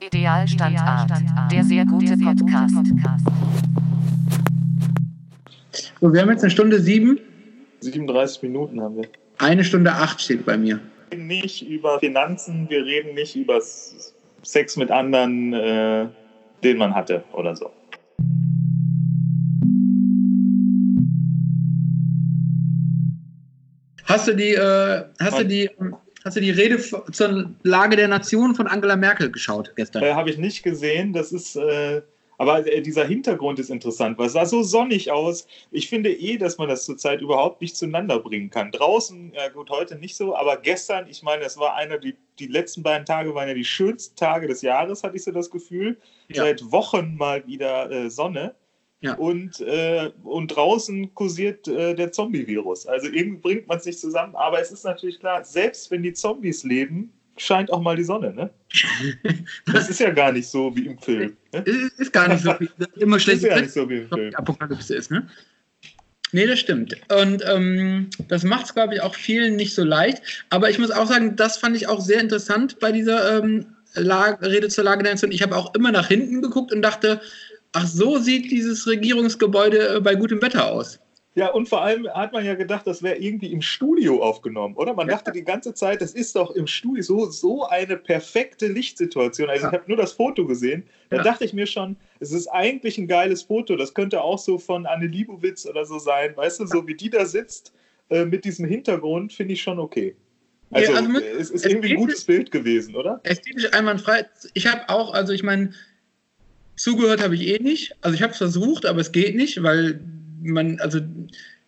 Idealstandart, der sehr gute Podcast. So, wir haben jetzt eine Stunde sieben. 37 Minuten haben wir. Eine Stunde acht steht bei mir. Wir reden nicht über Finanzen, wir reden nicht über Sex mit anderen, äh, den man hatte oder so. Hast du die, äh, hast du die, hast du die Rede zur Lage der Nation von Angela Merkel geschaut gestern? Äh, Habe ich nicht gesehen, das ist, äh, aber äh, dieser Hintergrund ist interessant, weil es sah so sonnig aus. Ich finde eh, dass man das zurzeit überhaupt nicht zueinander bringen kann. Draußen, ja gut, heute nicht so, aber gestern, ich meine, es war einer, die, die letzten beiden Tage waren ja die schönsten Tage des Jahres, hatte ich so das Gefühl. Ja. Seit Wochen mal wieder äh, Sonne. Ja. Und, äh, und draußen kursiert äh, der Zombie-Virus. Also irgendwie bringt man es nicht zusammen. Aber es ist natürlich klar, selbst wenn die Zombies leben, scheint auch mal die Sonne. Ne? Das ist ja gar nicht so wie im Film. Ne? Ist, gar nicht so. Das ist immer Das ist schlecht. ja nicht so wie im Film. Apokalypse ist, ne? Nee, das stimmt. Und ähm, das macht es, glaube ich, auch vielen nicht so leicht. Aber ich muss auch sagen, das fand ich auch sehr interessant bei dieser ähm, Rede zur Lage der Nation. Ich habe auch immer nach hinten geguckt und dachte, ach, so sieht dieses Regierungsgebäude äh, bei gutem Wetter aus. Ja, und vor allem hat man ja gedacht, das wäre irgendwie im Studio aufgenommen, oder? Man Ja. dachte die ganze Zeit, das ist doch im Studio so, so eine perfekte Lichtsituation. Also Ja. ich habe nur das Foto gesehen. Da Ja. dachte ich mir schon, es ist eigentlich ein geiles Foto. Das könnte auch so von Anne Liebowitz oder so sein. Weißt du, so wie die da sitzt äh, mit diesem Hintergrund, finde ich schon okay. Also, also äh, es ist irgendwie ein gutes Bild gewesen, oder? Ästhetisch einwandfrei. Ich habe auch, also ich meine, zugehört habe ich eh nicht. Also ich habe es versucht, aber es geht nicht, weil man, also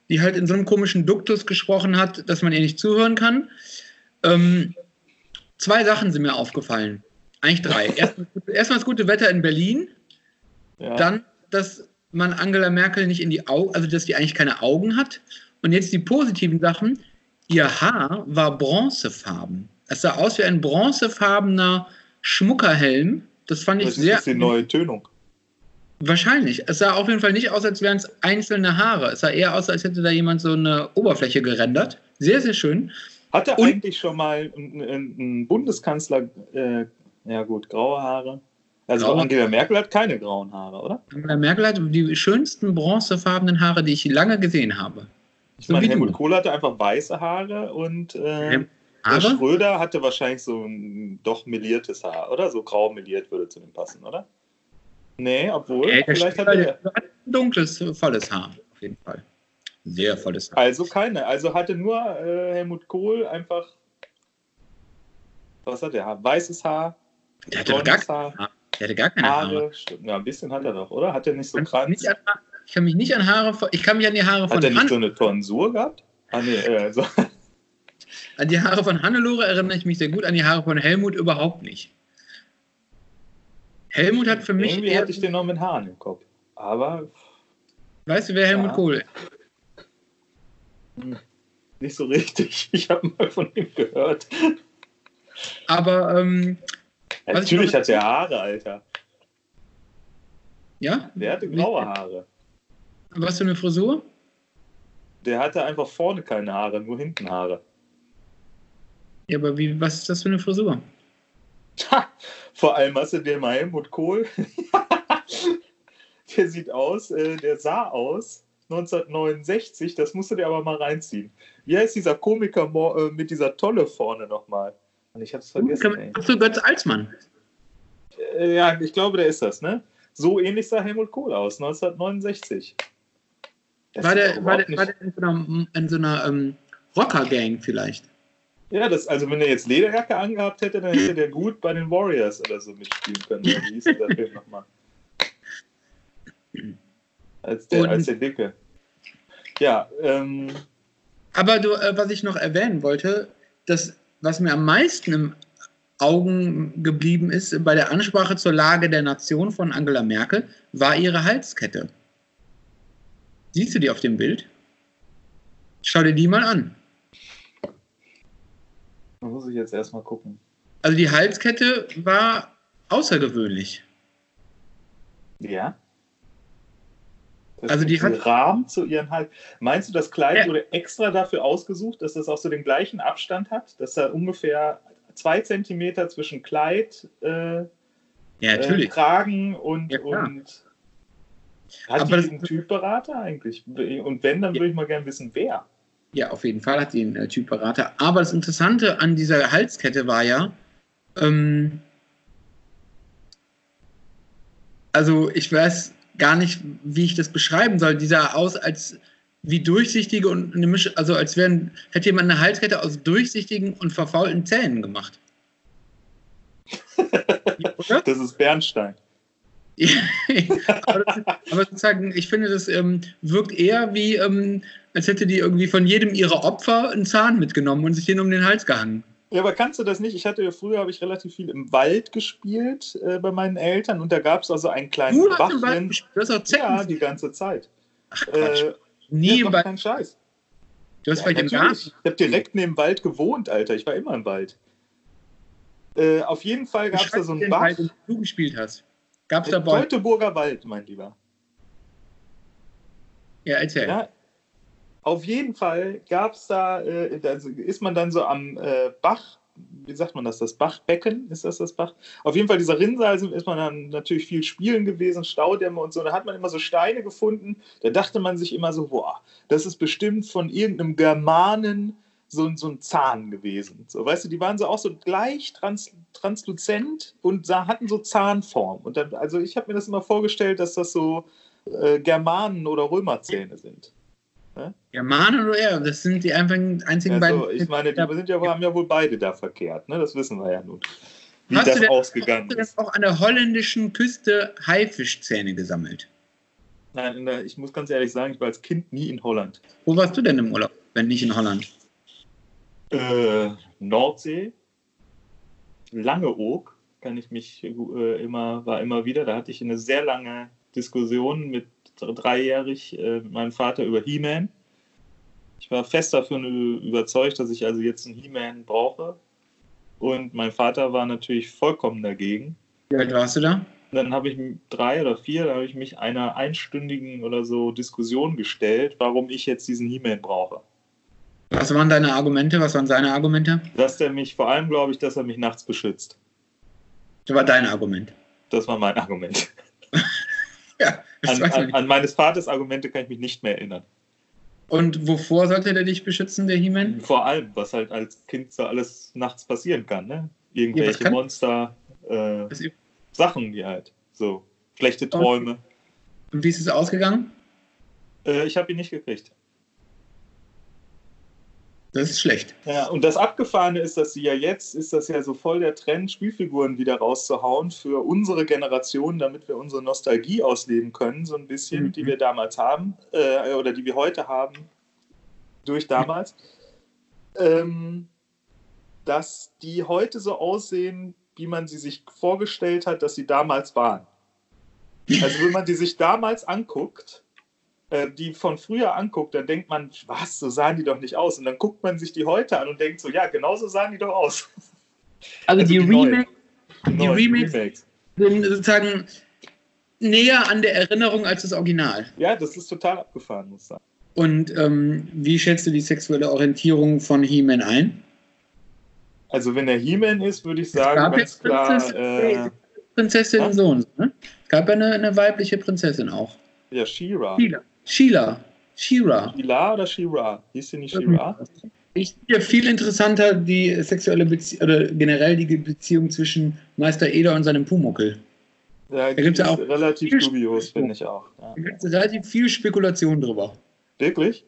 die halt in so einem komischen Duktus gesprochen hat, dass man ihr nicht zuhören kann. Ähm, zwei Sachen sind mir aufgefallen. Eigentlich drei. Erstmal, erstmal das gute Wetter in Berlin. Ja. Dann, dass man Angela Merkel nicht in die Augen, also dass die eigentlich keine Augen hat. Und jetzt die positiven Sachen. Ihr Haar war bronzefarben. Es sah aus wie ein bronzefarbener Schmuckerhelm. Das fand ich das ist sehr. jetzt die neue Tönung. Wahrscheinlich. Es sah auf jeden Fall nicht aus, als wären es einzelne Haare. Es sah eher aus, als hätte da jemand so eine Oberfläche gerendert. Sehr, sehr schön. Hatte Und- eigentlich schon mal ein, ein, ein Bundeskanzler, äh, ja gut, graue Haare. Also Graue- Angela Merkel hat keine grauen Haare, oder? Angela Merkel hat die schönsten bronzefarbenen Haare, die ich lange gesehen habe. Ich So meine. Helmut Kohl hatte einfach weiße Haare und äh, der Aber Schröder hatte wahrscheinlich so ein doch meliertes Haar, oder? So grau meliert würde zu dem passen, oder? Nee, obwohl, der vielleicht hat er. hat ein dunkles, volles Haar, auf jeden Fall. Sehr volles Haar. Also keine. Also hatte nur äh, Helmut Kohl einfach. Was hat der? Weißes Haar, Der hatte gar, blondes Haar, Haar. der hatte gar keine Haare. Haare. Ja, ein bisschen hat er doch, oder? Hat er nicht so Kranz? ich kann mich nicht an Haare ich kann mich an die Haare von Hat er nicht Han, so eine Tonsur gehabt? Ah, nee, äh, so. An die Haare von Hannelore erinnere ich mich sehr gut, an die Haare von Helmut überhaupt nicht. Helmut hat für mich Irgendwie hatte ich den noch mit Haaren im Kopf. Aber weißt du, wer Helmut Ja. Kohl ist? nicht so richtig. Ich habe mal von ihm gehört. Aber, ähm, ich Natürlich hat er Haare, Alter. ja? Der hatte graue Haare. Was für eine Frisur? Der hatte einfach vorne keine Haare, nur hinten Haare. Ja, aber wie, was ist das für eine Frisur? Ha! Vor allem hast du den mal Helmut Kohl. der sieht aus, äh, der sah aus 1969, das musst du dir aber mal reinziehen. Wie heißt dieser Komiker äh, mit dieser Tolle vorne nochmal? Ich hab's vergessen, ey. Ach so, Götz Alsmann. Äh, ja, ich glaube, der ist das, ne? So ähnlich sah Helmut Kohl aus, 1969. Das War der, war der, war der in so einer, in so einer ähm, Rocker-Gang vielleicht? Ja, das, also wenn er jetzt Lederjacke angehabt hätte, dann hätte der gut bei den Warriors oder so mitspielen können. Wie hieß dieser Film nochmal? Als der, Und- als der Dicke. Ja, ähm, Aber du, äh, was ich noch erwähnen wollte, das, was mir am meisten im Augen geblieben ist bei der Ansprache zur Lage der Nation von Angela Merkel, war ihre Halskette. Siehst du die auf dem Bild? Schau dir die mal an. Da muss ich jetzt erstmal gucken. Also die Halskette war außergewöhnlich. Ja. Das Also die hat- Rahmen zu ihren Hals. Meinst du, das Kleid Ja. wurde extra dafür ausgesucht, dass das auch so den gleichen Abstand hat? Dass da ungefähr zwei Zentimeter zwischen Kleid äh, Ja, äh, natürlich. tragen und, Ja, und hat Aber die einen Typberater eigentlich? Und wenn, dann würde ich mal gerne wissen, wer. Ja, auf jeden Fall hat sie einen äh, Typ Berater. Aber das Interessante an dieser Halskette war ja, ähm, also ich weiß gar nicht, wie ich das beschreiben soll. Die sah aus als wie durchsichtige und eine Mischung, also als wären, hätte jemand eine Halskette aus durchsichtigen und verfaulten Zähnen gemacht. Das ist Bernstein. aber, das, aber sozusagen, ich finde, das ähm, wirkt eher wie, ähm, als hätte die irgendwie von jedem ihrer Opfer einen Zahn mitgenommen und sich den um den Hals gehangen. Ja, aber kannst du das nicht? Ich hatte ja früher, habe ich relativ viel im Wald gespielt äh, bei meinen Eltern und da gab es also einen kleinen Du hast im Wald gespielt, du hast auch Zecken. Ja, die ganze Zeit. Ach Quatsch. Äh, Nie im Wald. kein Scheiß. Du hast Ja, vielleicht im. Garten. Ich habe direkt neben dem Wald gewohnt, Alter. Ich war immer im Wald. Äh, auf jeden Fall gab es da so einen den Bach. Wald, in dem du gespielt hast. Gab es da Bäume? Teutoburger Wald, mein Lieber. Ja, erzähl. Ja, auf jeden Fall gab es da, äh, da ist man dann so am äh, Bach, wie sagt man das, das Bachbecken, ist das das Bach? Auf jeden Fall dieser Rinnsal ist man dann natürlich viel spielen gewesen, Staudämme und so, da hat man immer so Steine gefunden, da dachte man sich immer so, boah, das ist bestimmt von irgendeinem Germanen so, ein- so ein Zahn gewesen. So, weißt du, die waren so auch so gleich trans, transluzent und sah, hatten so Zahnform. Und dann, also ich habe mir das immer vorgestellt, dass das so äh, Germanen- oder Römerzähne sind. Germanen oder er? Das sind die einzigen, einzigen Also, beiden. ich meine, die sind ja, haben ja wohl beide da verkehrt, ne? Das wissen wir ja nun. Wie Hast du das denn- ausgegangen Hast du ist. denn auch an der holländischen Küste Haifischzähne gesammelt? Nein, in der- ich muss ganz ehrlich sagen, ich war als Kind nie in Holland. Wo warst du denn im Urlaub, wenn nicht in Holland? Äh, Nordsee, Langeoog, kann ich mich äh, immer, war immer wieder. Da hatte ich eine sehr lange Diskussion mit dreijährig äh, mit meinem Vater über He-Man. Ich war fest davon überzeugt, dass ich also jetzt einen He-Man brauche. Und mein Vater war natürlich vollkommen dagegen. Wie alt warst du da? Dann habe ich drei oder vier, da habe ich mich einer einstündigen oder so Diskussion gestellt, warum ich jetzt diesen He-Man brauche. Was waren deine Argumente? Was waren seine Argumente? Dass der mich, vor allem glaube ich, dass er mich nachts beschützt. Das war dein Argument. Das war mein Argument. Ja, An, an, an meines Vaters Argumente kann ich mich nicht mehr erinnern. Und wovor sollte der dich beschützen, der He-Man? Vor allem, was halt als Kind so alles nachts passieren kann. Ne? Ja, Irgendwelche kann- Monster, äh, Und Sachen, die halt so schlechte Träume. wie ist es ausgegangen? Äh, ich habe ihn nicht gekriegt. Das ist schlecht. Ja, und das Abgefahrene ist, dass sie ja jetzt, ist das ja so voll der Trend, Spielfiguren wieder rauszuhauen für unsere Generation, damit wir unsere Nostalgie ausleben können, so ein bisschen, Mhm. die wir damals haben, äh, oder die wir heute haben, durch damals. Ähm, dass die heute so aussehen, wie man sie sich vorgestellt hat, dass sie damals waren. Also wenn man die sich damals anguckt, äh, die von früher anguckt, dann denkt man, was, so sahen die doch nicht aus. Und dann guckt man sich die heute an und denkt so, ja, genauso sahen die doch aus. Also, Also die, die neuen. Remake Die Neuen Remakes- sind sozusagen näher an der Erinnerung als das Original. Ja, das ist total abgefahren, muss ich sagen. Und ähm, wie schätzt du die sexuelle Orientierung von He-Man ein? Also wenn er He-Man ist, würde ich Es sagen, gab ganz klar, Prinzessin, äh, Prinzessin so und so. Ne? Es gab ja eine, eine weibliche Prinzessin auch. ja, She-Ra. Sheila. Sheila. Shira. Sheila oder She-Ra? Hieß sie nicht She-Ra? Ich finde ja viel interessanter die sexuelle Beziehung oder generell die Beziehung zwischen Meister Eder und seinem Pumuckel. Ja, gibt's ja ist auch relativ dubios, finde ich auch. Ja. Da gibt es relativ viel Spekulation drüber. Wirklich?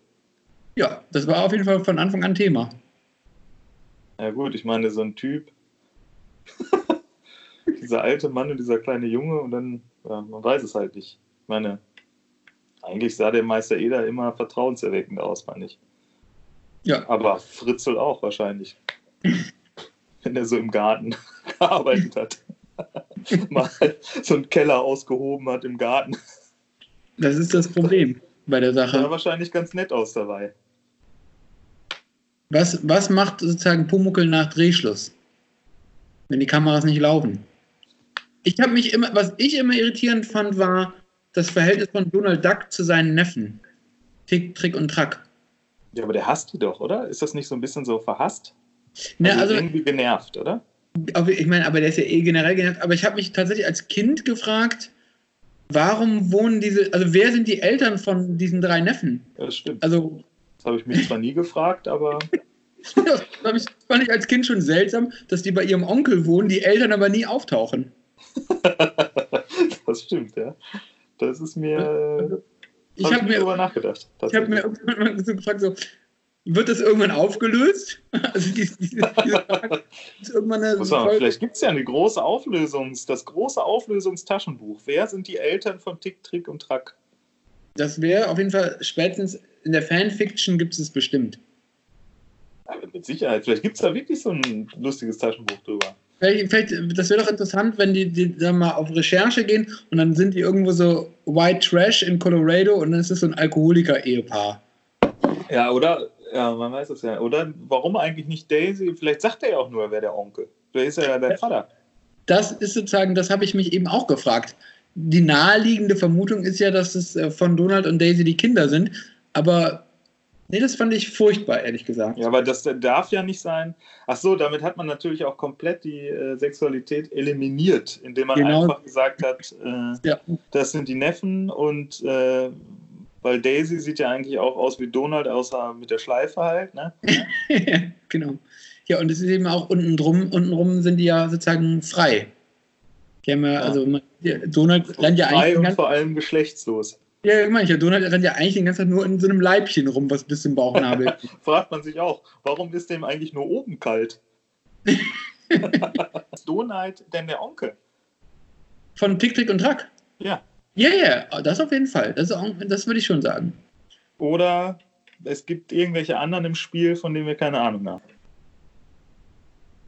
Ja, das war auf jeden Fall von Anfang an Thema. Ja gut, ich meine, so ein Typ, dieser alte Mann und dieser kleine Junge und dann, ja, man weiß es halt nicht. Ich meine, eigentlich sah der Meister Eder immer vertrauenserweckend aus, meine ich. Ja, Aber Fritzl auch wahrscheinlich. Wenn er so im Garten gearbeitet hat. Mal so einen Keller ausgehoben hat im Garten. das ist das Problem bei der Sah Sache. wahrscheinlich ganz nett aus dabei. Was, was macht sozusagen Pumuckel nach Drehschluss? Wenn die Kameras nicht laufen. Ich habe mich immer, was ich immer irritierend fand, war das Verhältnis von Donald Duck zu seinen Neffen. Tick, Trick und Track. Ja, aber der hasst die doch, oder? Ist das nicht so ein bisschen so verhasst? Ne, also, also irgendwie genervt, oder? Ich meine, aber der ist ja eh generell genervt. Aber ich habe mich tatsächlich als Kind gefragt, warum wohnen diese, also wer sind die Eltern von diesen drei Neffen? Ja, das stimmt. Also, Das habe ich mich zwar nie gefragt, aber das ich, fand ich als Kind schon seltsam, dass die bei ihrem Onkel wohnen, die Eltern aber nie auftauchen. das stimmt, ja. Das ist mir. Ich hab habe nie mir, drüber nachgedacht. ich hab mir irgendwann so gefragt, so, wird das irgendwann aufgelöst? Also diese Frage, ist irgendwann eine Muss man, vielleicht gibt es ja eine große Auflösungs-, das große Auflösungstaschenbuch. Wer sind die Eltern von Tick, Trick und Track? Das wäre auf jeden Fall spätestens in der Fanfiction gibt es es bestimmt. Aber mit Sicherheit. Vielleicht gibt es da wirklich so ein lustiges Taschenbuch drüber. Vielleicht, das wäre doch interessant, wenn die, die da mal auf Recherche gehen und dann sind die irgendwo so White Trash in Colorado und dann ist es so ein Alkoholiker-Ehepaar. Ja, oder? Ja, man weiß es ja. Oder warum eigentlich nicht Daisy? Vielleicht sagt er ja auch nur, wer der Onkel. Vielleicht ist er ja der Vater. Das ist sozusagen, das habe ich mich eben auch gefragt. Die naheliegende Vermutung ist ja, dass es äh, von Donald und Daisy die Kinder sind, aber nee, das fand ich furchtbar, ehrlich gesagt. Ja, aber das darf ja nicht sein. Ach so, damit hat man natürlich auch komplett die äh, Sexualität eliminiert, indem man Genau. einfach gesagt hat, äh, Ja. das sind die Neffen und äh, weil Daisy sieht ja eigentlich auch aus wie Donald, außer mit der Schleife halt. Ne? genau. Ja, und es ist eben auch unten drum, unten rum sind die ja sozusagen frei. Die haben ja, Ja. also man- Donald rennt ja Frei eigentlich den und vor allem geschlechtslos. Ja, ich meine, ja, Donald rennt ja eigentlich den ganzen Tag nur in so einem Leibchen rum, was bis zum Bauchnabel. Fragt man sich auch, warum ist dem eigentlich nur oben kalt? ist Donald denn der Onkel? Von Tick, Trick und Track. Ja. Ja, ja, das auf jeden Fall. Das, auch- das würde ich schon sagen. Oder es gibt irgendwelche anderen im Spiel, von denen wir keine Ahnung haben.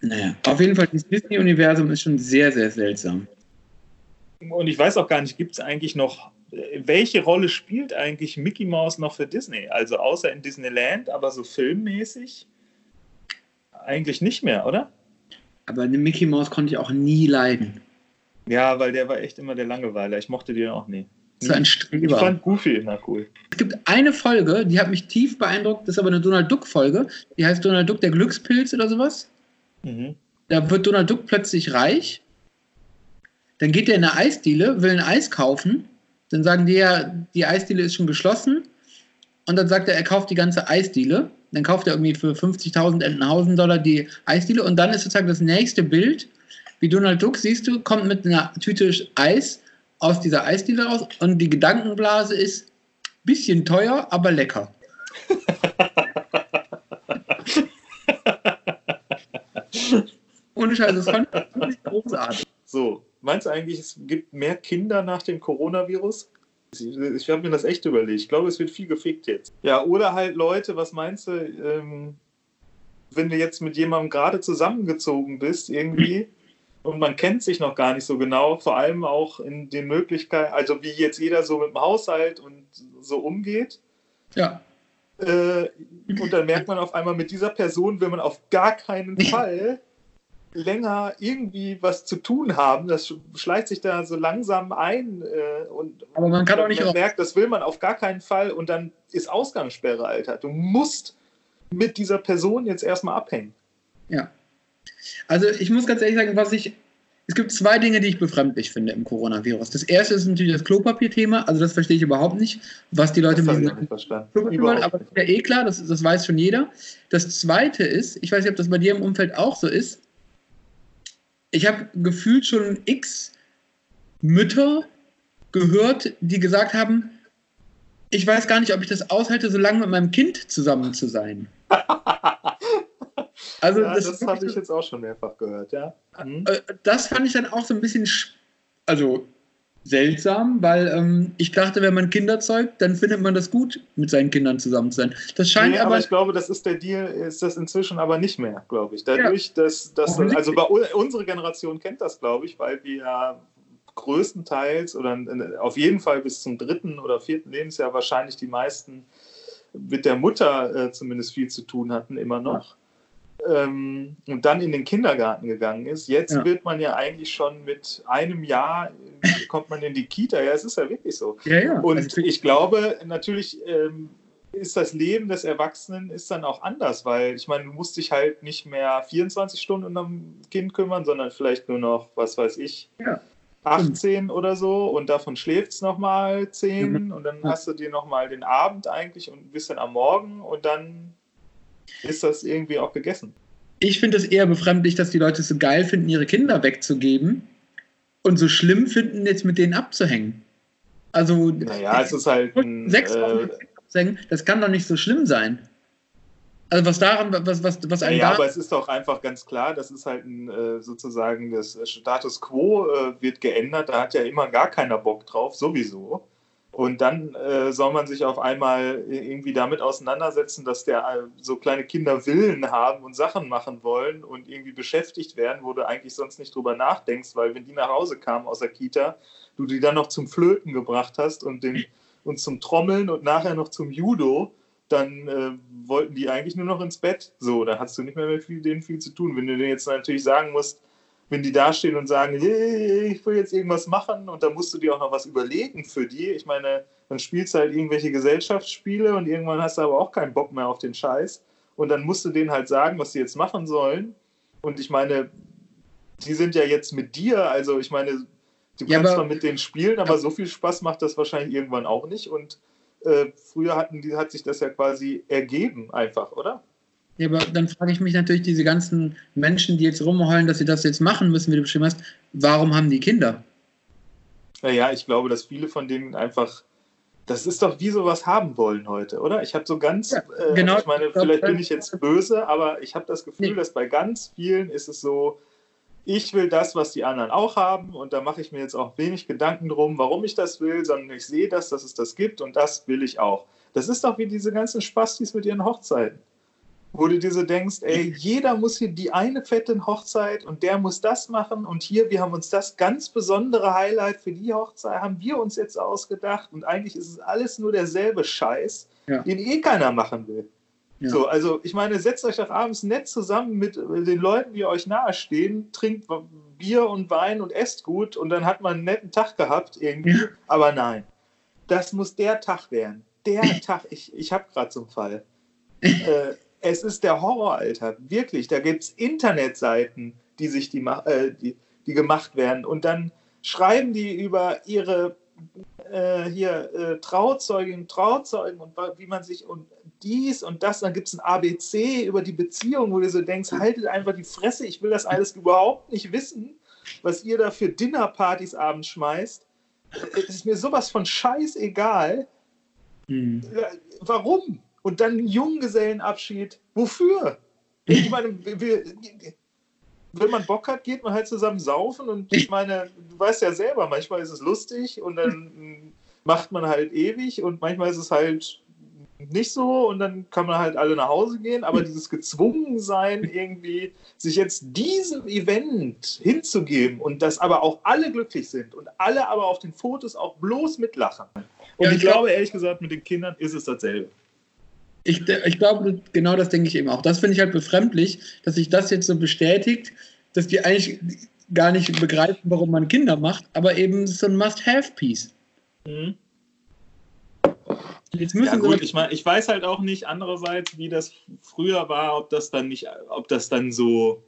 Naja, auf jeden Fall, das Disney-Universum ist schon sehr, sehr seltsam. Und ich weiß auch gar nicht, gibt es eigentlich noch, welche Rolle spielt eigentlich Mickey Mouse noch für Disney? Also außer in Disneyland, aber so filmmäßig eigentlich nicht mehr, oder? Aber den Mickey Mouse konnte ich auch nie leiden. Ja, weil der war echt immer der Langeweiler. Ich mochte den auch nie. So ein Ich Streber. fand Goofy immer cool. Es gibt eine Folge, die hat mich tief beeindruckt, das ist aber eine Donald Duck-Folge. Die heißt Donald Duck, der Glückspilz oder sowas. Mhm. Da wird Donald Duck plötzlich reich. Dann geht er in eine Eisdiele, will ein Eis kaufen. Dann sagen die ja, die Eisdiele ist schon geschlossen. Und dann sagt er, er kauft die ganze Eisdiele. Dann kauft er irgendwie für 50.000 Entenhausen Dollar die Eisdiele. Und dann ist sozusagen das nächste Bild, wie Donald Duck, siehst du, kommt mit einer Tüte Eis aus dieser Eisdiele raus. Und die Gedankenblase ist, bisschen teuer, aber lecker. Ohne Scheiß, das fand ich großartig. So, meinst du eigentlich, es gibt mehr Kinder nach dem Coronavirus? Ich, ich habe mir das echt überlegt. Ich glaube, es wird viel gefickt jetzt. Ja, oder halt Leute, was meinst du, ähm, wenn du jetzt mit jemandem gerade zusammengezogen bist, irgendwie, und man kennt sich noch gar nicht so genau, vor allem auch in den Möglichkeiten, also wie jetzt jeder so mit dem Haushalt und so umgeht. Ja, Äh, und dann merkt man auf einmal, mit dieser Person will man auf gar keinen Fall länger irgendwie was zu tun haben. Das schleicht sich da so langsam ein äh, und aber man kann auch nicht man merkt, das will man auf gar keinen Fall und dann ist Ausgangssperre, Alter. Du musst mit dieser Person jetzt erstmal abhängen. Ja. Also ich muss ganz ehrlich sagen, was ich. Es gibt zwei Dinge, die ich befremdlich finde im Coronavirus. Das erste ist natürlich das Klopapierthema. Also das verstehe ich überhaupt nicht, was die Leute Das mit diesem. Klopapier wollen, aber das ist ja eh klar, das, das weiß schon jeder. Das zweite ist, ich weiß nicht, ob das bei dir im Umfeld auch so ist. Ich habe gefühlt schon x Mütter gehört, die gesagt haben, ich weiß gar nicht, ob ich das aushalte, so lange mit meinem Kind zusammen zu sein. Also ja, das, das, habe ich jetzt auch schon mehrfach gehört, ja. Mhm. äh, das fand ich dann auch so ein bisschen, sch- also seltsam, weil ähm, ich dachte, wenn man Kinder zeugt, dann findet man das gut, mit seinen Kindern zusammen zu sein. Das scheint Nee, aber, aber ich glaube, das ist der Deal, ist das inzwischen aber nicht mehr, glaube ich. Dadurch, dass, dass Offensichtlich. also bei unsere Generation kennt das, glaube ich, weil wir ja größtenteils oder auf jeden Fall bis zum dritten oder vierten Lebensjahr wahrscheinlich die meisten mit der Mutter äh, zumindest viel zu tun hatten, immer noch. Ähm, und dann in den Kindergarten gegangen ist. Jetzt Ja. wird man ja eigentlich schon mit einem Jahr, äh, kommt man in die Kita. Ja, es ist ja wirklich so. ja, ja. Und Also, ich glaube, natürlich ähm, ist das Leben des Erwachsenen ist dann auch anders, weil ich meine, du musst dich halt nicht mehr 24 Stunden um ein Kind kümmern, sondern vielleicht nur noch, was weiß ich, Ja. 18 oder so und davon schläft es nochmal 10 Mhm. und dann hast du dir nochmal den Abend eigentlich und ein bisschen am Morgen und dann ist das irgendwie auch gegessen. Ich finde es eher befremdlich, dass die Leute es so geil finden, ihre Kinder wegzugeben und so schlimm finden, jetzt mit denen abzuhängen. Also, Naja, es ist halt ein, sechs äh, Wochen abzuhängen, das kann doch nicht so schlimm sein. Also, was daran, was, was, was einen Ja, da. aber es ist doch einfach ganz klar, das ist halt ein, äh, sozusagen das Status quo äh, wird geändert. Da hat ja immer gar keiner Bock drauf, sowieso. Und dann äh, soll man sich auf einmal irgendwie damit auseinandersetzen, dass der äh, so kleine Kinder Willen haben und Sachen machen wollen und irgendwie beschäftigt werden, wo du eigentlich sonst nicht drüber nachdenkst, weil wenn die nach Hause kamen aus der Kita, du die dann noch zum Flöten gebracht hast und, den, und zum Trommeln und nachher noch zum Judo, dann äh, wollten die eigentlich nur noch ins Bett. So, da hast du nicht mehr mit viel, denen viel zu tun. Wenn du denen jetzt natürlich sagen musst, wenn die dastehen und sagen, hey, ich will jetzt irgendwas machen und dann musst du dir auch noch was überlegen für die. Ich meine, dann spielst du halt irgendwelche Gesellschaftsspiele und irgendwann hast du aber auch keinen Bock mehr auf den Scheiß. Und dann musst du denen halt sagen, was sie jetzt machen sollen. Und ich meine, die sind ja jetzt mit dir, also ich meine, du Ja, kannst zwar mit denen spielen, aber so viel Spaß macht das wahrscheinlich irgendwann auch nicht. Und äh, früher hatten die, hat sich das ja quasi ergeben, einfach, oder? Ja, aber dann frage ich mich natürlich, diese ganzen Menschen, die jetzt rumheulen, dass sie das jetzt machen müssen, wie du beschrieben hast, warum haben die Kinder? Naja, ich glaube, dass viele von denen einfach. Das ist doch wie sowas haben wollen heute, oder? Ich habe so ganz, Ja, äh, genau. ich meine, Ich glaub, vielleicht bin ich jetzt böse, aber ich habe das Gefühl, Nee. dass bei ganz vielen ist es so, ich will das, was die anderen auch haben und da mache ich mir jetzt auch wenig Gedanken drum, warum ich das will, sondern ich sehe das, dass es das gibt und das will ich auch. Das ist doch wie diese ganzen Spastis mit ihren Hochzeiten. Wo du dir so denkst, ey, jeder muss hier die eine fette Hochzeit und der muss das machen und hier, wir haben uns das ganz besondere Highlight für die Hochzeit, haben wir uns jetzt ausgedacht und eigentlich ist es alles nur derselbe Scheiß, Ja. den eh keiner machen will. Ja. So, also ich meine, setzt euch doch abends nett zusammen mit den Leuten, die euch nahestehen, trinkt Bier und Wein und esst gut und dann hat man einen netten Tag gehabt irgendwie. Ja. Aber nein, das muss der Tag werden. Der Tag, ich, ich habe gerade so einen Fall. äh, es ist der Horror, Alter. Wirklich, da gibt es Internetseiten, die sich die, äh, die, die gemacht werden und dann schreiben die über ihre äh, hier äh, Trauzeuginnen, Trauzeugen und wie man sich und dies und das, dann gibt es ein ABC über die Beziehung, wo du so denkst, haltet einfach die Fresse, ich will das alles überhaupt nicht wissen, was ihr da für Dinnerpartys abends schmeißt. Es ist mir sowas von scheißegal. Hm. Ja, Warum? Und dann einen Junggesellenabschied. Wofür? Ich meine, wir, wenn man Bock hat, geht man halt zusammen saufen und ich meine, du weißt ja selber, manchmal ist es lustig und dann macht man halt ewig und manchmal ist es halt nicht so und dann kann man halt alle nach Hause gehen, aber dieses Gezwungensein irgendwie, sich jetzt diesem Event hinzugeben und dass aber auch alle glücklich sind und alle aber auf den Fotos auch bloß mitlachen. Und Ja, ich ich glaub- glaube, ehrlich gesagt, mit den Kindern ist es dasselbe. Ich, ich glaube, genau das denke ich eben auch. Das finde ich halt befremdlich, dass sich das jetzt so bestätigt, dass die eigentlich gar nicht begreifen, warum man Kinder macht, aber eben so ein Must-Have-Piece. Jetzt müssen Ja gut, ich meine, ich weiß halt auch nicht andererseits, wie das früher war, ob das dann nicht, ob das dann so,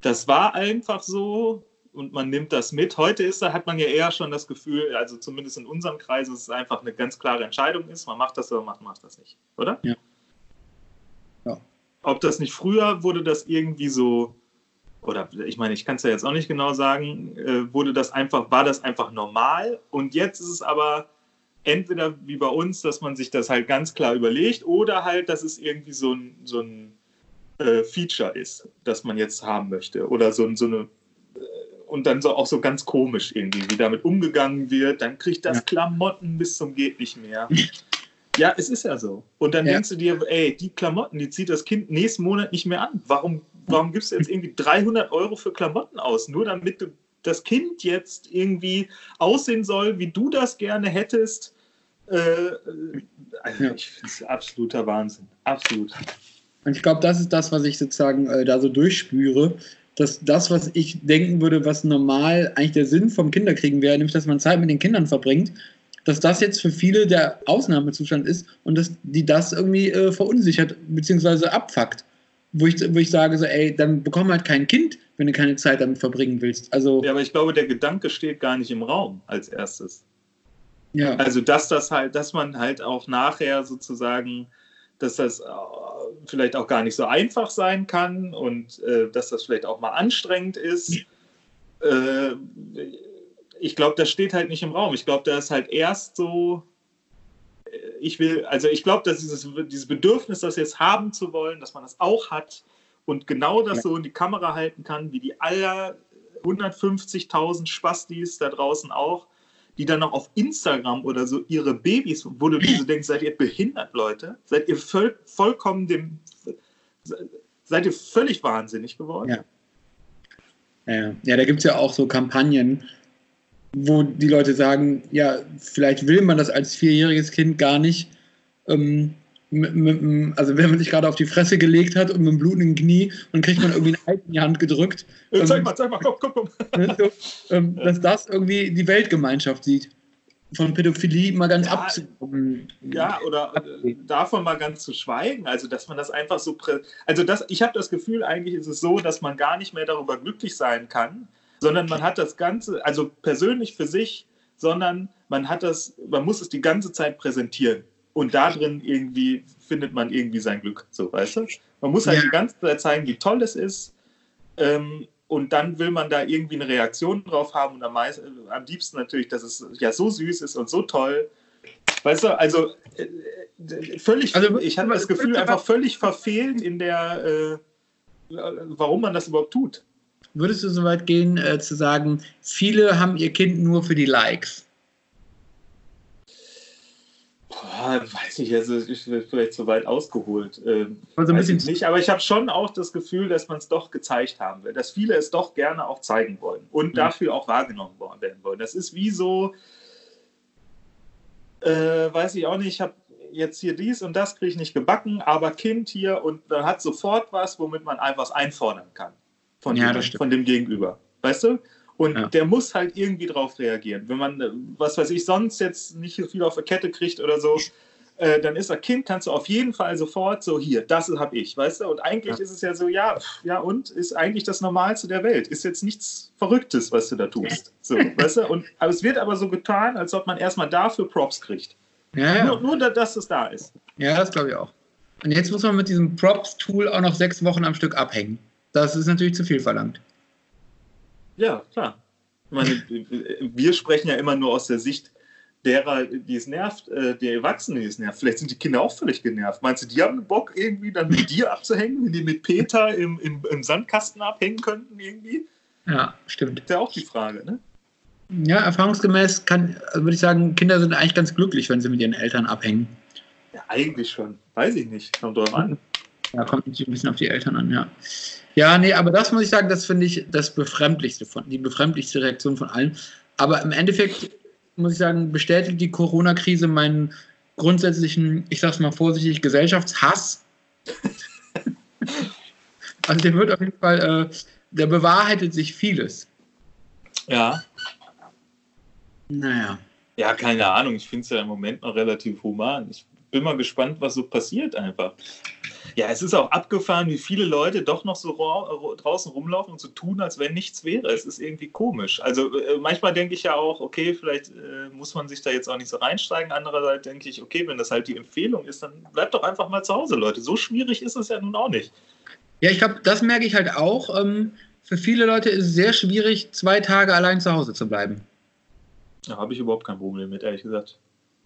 das war einfach so und man nimmt das mit. Heute ist da, hat man ja eher schon das Gefühl, also zumindest in unserem Kreis, dass es einfach eine ganz klare Entscheidung ist, man macht das oder man macht das nicht, oder? Ja. Ja. Ob das nicht früher wurde das irgendwie so, oder ich meine, ich kann es ja jetzt auch nicht genau sagen, äh, wurde das einfach, war das einfach normal und jetzt ist es aber entweder wie bei uns, dass man sich das halt ganz klar überlegt oder halt, dass es irgendwie so ein, so ein äh, Feature ist, das man jetzt haben möchte oder so, so eine und dann so auch so ganz komisch irgendwie, wie damit umgegangen wird, dann kriegt das Ja. Klamotten bis zum geht nicht mehr. Ja, es ist ja so. Und dann Ja. denkst du dir, ey, die Klamotten, die zieht das Kind nächsten Monat nicht mehr an. Warum, warum gibst du jetzt irgendwie 300 Euro für Klamotten aus? Nur damit du das Kind jetzt irgendwie aussehen soll, wie du das gerne hättest. Äh, also Ja. Ich finde es absoluter Wahnsinn. Absolut. Und ich glaube, das ist das, was ich sozusagen äh, da so durchspüre, dass das, was ich denken würde, was normal eigentlich der Sinn vom Kinderkriegen wäre, nämlich dass man Zeit mit den Kindern verbringt, dass das jetzt für viele der Ausnahmezustand ist und dass die das irgendwie äh, verunsichert bzw. abfuckt. Wo ich, wo ich sage, so, ey, dann bekomm halt kein Kind, wenn du keine Zeit damit verbringen willst. Also, Ja, aber ich glaube, der Gedanke steht gar nicht im Raum als erstes. ja. Also, dass das halt, dass man halt auch nachher sozusagen, dass das äh, vielleicht auch gar nicht so einfach sein kann und äh, dass das vielleicht auch mal anstrengend ist. Äh, ich glaube, das steht halt nicht im Raum. Ich glaube, da ist halt erst so, äh, ich will, also ich glaube, dass dieses, dieses Bedürfnis, das jetzt haben zu wollen, dass man das auch hat und genau das so in die Kamera halten kann, wie die aller 150.000 Spastis da draußen auch, die dann noch auf Instagram oder so ihre Babys, wo du so denkst, seid ihr behindert, Leute? Seid ihr voll, vollkommen dem, seid ihr völlig wahnsinnig geworden? Ja. Ja, ja da gibt es ja auch so Kampagnen, wo die Leute sagen, ja, vielleicht will man das als vierjähriges Kind gar nicht. Ähm, mit, mit, also wenn man sich gerade auf die Fresse gelegt hat und mit dem blutenden Knie und kriegt man irgendwie ein Eis in die Hand gedrückt, Äh, zeig Ähm, mal, zeig mal, komm, komm, komm. ne, so, ähm, dass das irgendwie die Weltgemeinschaft sieht. Von Pädophilie mal ganz Ja, abzugucken. Ja, oder äh, davon mal ganz zu schweigen, also dass man das einfach so, also das, ich habe das Gefühl, eigentlich ist es so, dass man gar nicht mehr darüber glücklich sein kann, sondern man hat das Ganze, also persönlich für sich, sondern man hat das, man muss es die ganze Zeit präsentieren und da drin irgendwie findet man irgendwie sein Glück, so, weißt du? Man muss halt Ja. die ganze Zeit zeigen, wie toll es ist ähm, und dann will man da irgendwie eine Reaktion drauf haben und am, meisten, äh, am liebsten natürlich, dass es ja so süß ist und so toll. Weißt du, also äh, äh, völlig, Also, ich hatte das Gefühl, einfach völlig verfehlt in der, äh, warum man das überhaupt tut. Würdest du so weit gehen, äh, zu sagen, viele haben ihr Kind nur für die Likes? Boah, weiß ich, also ich bin vielleicht zu weit ausgeholt. Ähm, Also ein bisschen ich nicht, aber ich habe schon auch das Gefühl, dass man es doch gezeigt haben will, dass viele es doch gerne auch zeigen wollen und Mhm. dafür auch wahrgenommen werden wollen. Das ist wie so, äh, weiß ich auch nicht, ich habe jetzt hier dies und das kriege ich nicht gebacken, aber Kind hier und dann hat sofort was, womit man einfach was einfordern kann von, Ja, dem, von dem Gegenüber. Weißt du? Und Ja. der muss halt irgendwie drauf reagieren. Wenn man, äh, was weiß ich, sonst jetzt nicht so viel auf der Kette kriegt oder so, äh, dann ist er Kind, kannst du auf jeden Fall sofort so, hier, das habe ich, weißt du? Und eigentlich Ja. ist es ja so, ja, ja, und ist eigentlich das Normalste der Welt. Ist jetzt nichts Verrücktes, was du da tust. So, weißt du? Und, aber es wird aber so getan, als ob man erstmal dafür Props kriegt. Ja. Nur, nur, da- dass es da ist. Ja, das glaube ich auch. Und jetzt muss man mit diesem Props-Tool auch noch sechs Wochen am Stück abhängen. Das ist natürlich zu viel verlangt. Ja, klar. Ich meine, wir sprechen ja immer nur aus der Sicht derer, die es nervt, äh, der Erwachsenen, die es nervt. Vielleicht sind die Kinder auch völlig genervt. Meinst du, die haben Bock, irgendwie dann mit dir abzuhängen, wenn die mit Peter im, im, im Sandkasten abhängen könnten, irgendwie? Ja, stimmt. Ist ja auch die Frage, ne? Ja, erfahrungsgemäß kann, würde ich sagen, Kinder sind eigentlich ganz glücklich, wenn sie mit ihren Eltern abhängen. Ja, eigentlich schon. Weiß ich nicht. Kommt drauf an. Ja, kommt natürlich ein bisschen auf die Eltern an, ja. Ja, nee, aber das muss ich sagen, das finde ich das befremdlichste von, die befremdlichste Reaktion von allen. Aber im Endeffekt muss ich sagen, bestätigt die Corona-Krise meinen grundsätzlichen, ich sag's mal vorsichtig, Gesellschaftshass. also der wird auf jeden Fall, äh, der bewahrheitet sich vieles. Ja. Naja. Ja, keine Ahnung. Ich finde es ja im Moment noch relativ human. Ich bin mal gespannt, was so passiert einfach. Ja, es ist auch abgefahren, wie viele Leute doch noch so ra- draußen rumlaufen und so tun, als wenn nichts wäre. Es ist irgendwie komisch. Also äh, manchmal denke ich ja auch, okay, vielleicht äh, muss man sich da jetzt auch nicht so reinsteigen. Andererseits denke ich, okay, wenn das halt die Empfehlung ist, dann bleibt doch einfach mal zu Hause, Leute. So schwierig ist es ja nun auch nicht. Ja, ich glaube, das merke ich halt auch. Ähm, für viele Leute ist es sehr schwierig, zwei Tage allein zu Hause zu bleiben. Da habe ich überhaupt kein Problem mit, ehrlich gesagt.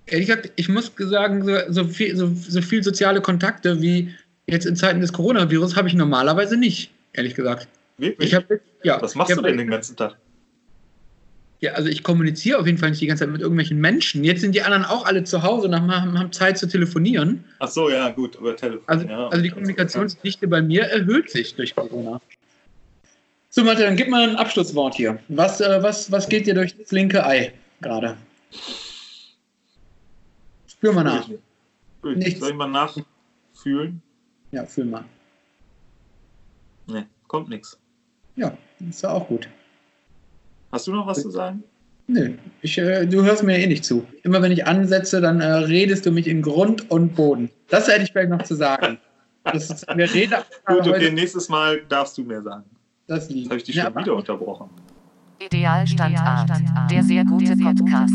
Ehrlich gesagt, ich muss sagen, so, so, viel, so, so viel soziale Kontakte wie jetzt in Zeiten des Coronavirus habe ich normalerweise nicht, ehrlich gesagt. Wirklich? Ich hab, ja, was machst du denn den ganzen Tag? Ja, also ich kommuniziere auf jeden Fall nicht die ganze Zeit mit irgendwelchen Menschen. Jetzt sind die anderen auch alle zu Hause und haben, haben Zeit zu telefonieren. Ach so, ja, gut, über Telefon. Also, ja. also die Kommunikationsdichte bei mir erhöht sich durch Corona. So, Mathe, dann gib mal ein Abschlusswort hier. Was, äh, was, was geht dir durch das linke Ei gerade? Spür mal nach. Nichts. Soll ich mal nachfühlen? Ja, fühl mal. Ne, kommt nichts. Ja, ist ja auch gut. Hast du noch was zu sagen? Nö, ich, äh, du hörst mir eh nicht zu. Immer wenn ich ansetze, dann äh, redest du mich in Grund und Boden. Das hätte ich vielleicht noch zu sagen. Das ist, wir reden Gut, okay, nächstes Mal darfst du mehr sagen. das Jetzt liegt. habe ich dich Ja, schon wieder unterbrochen. Idealstandart. Der sehr gute Podcast.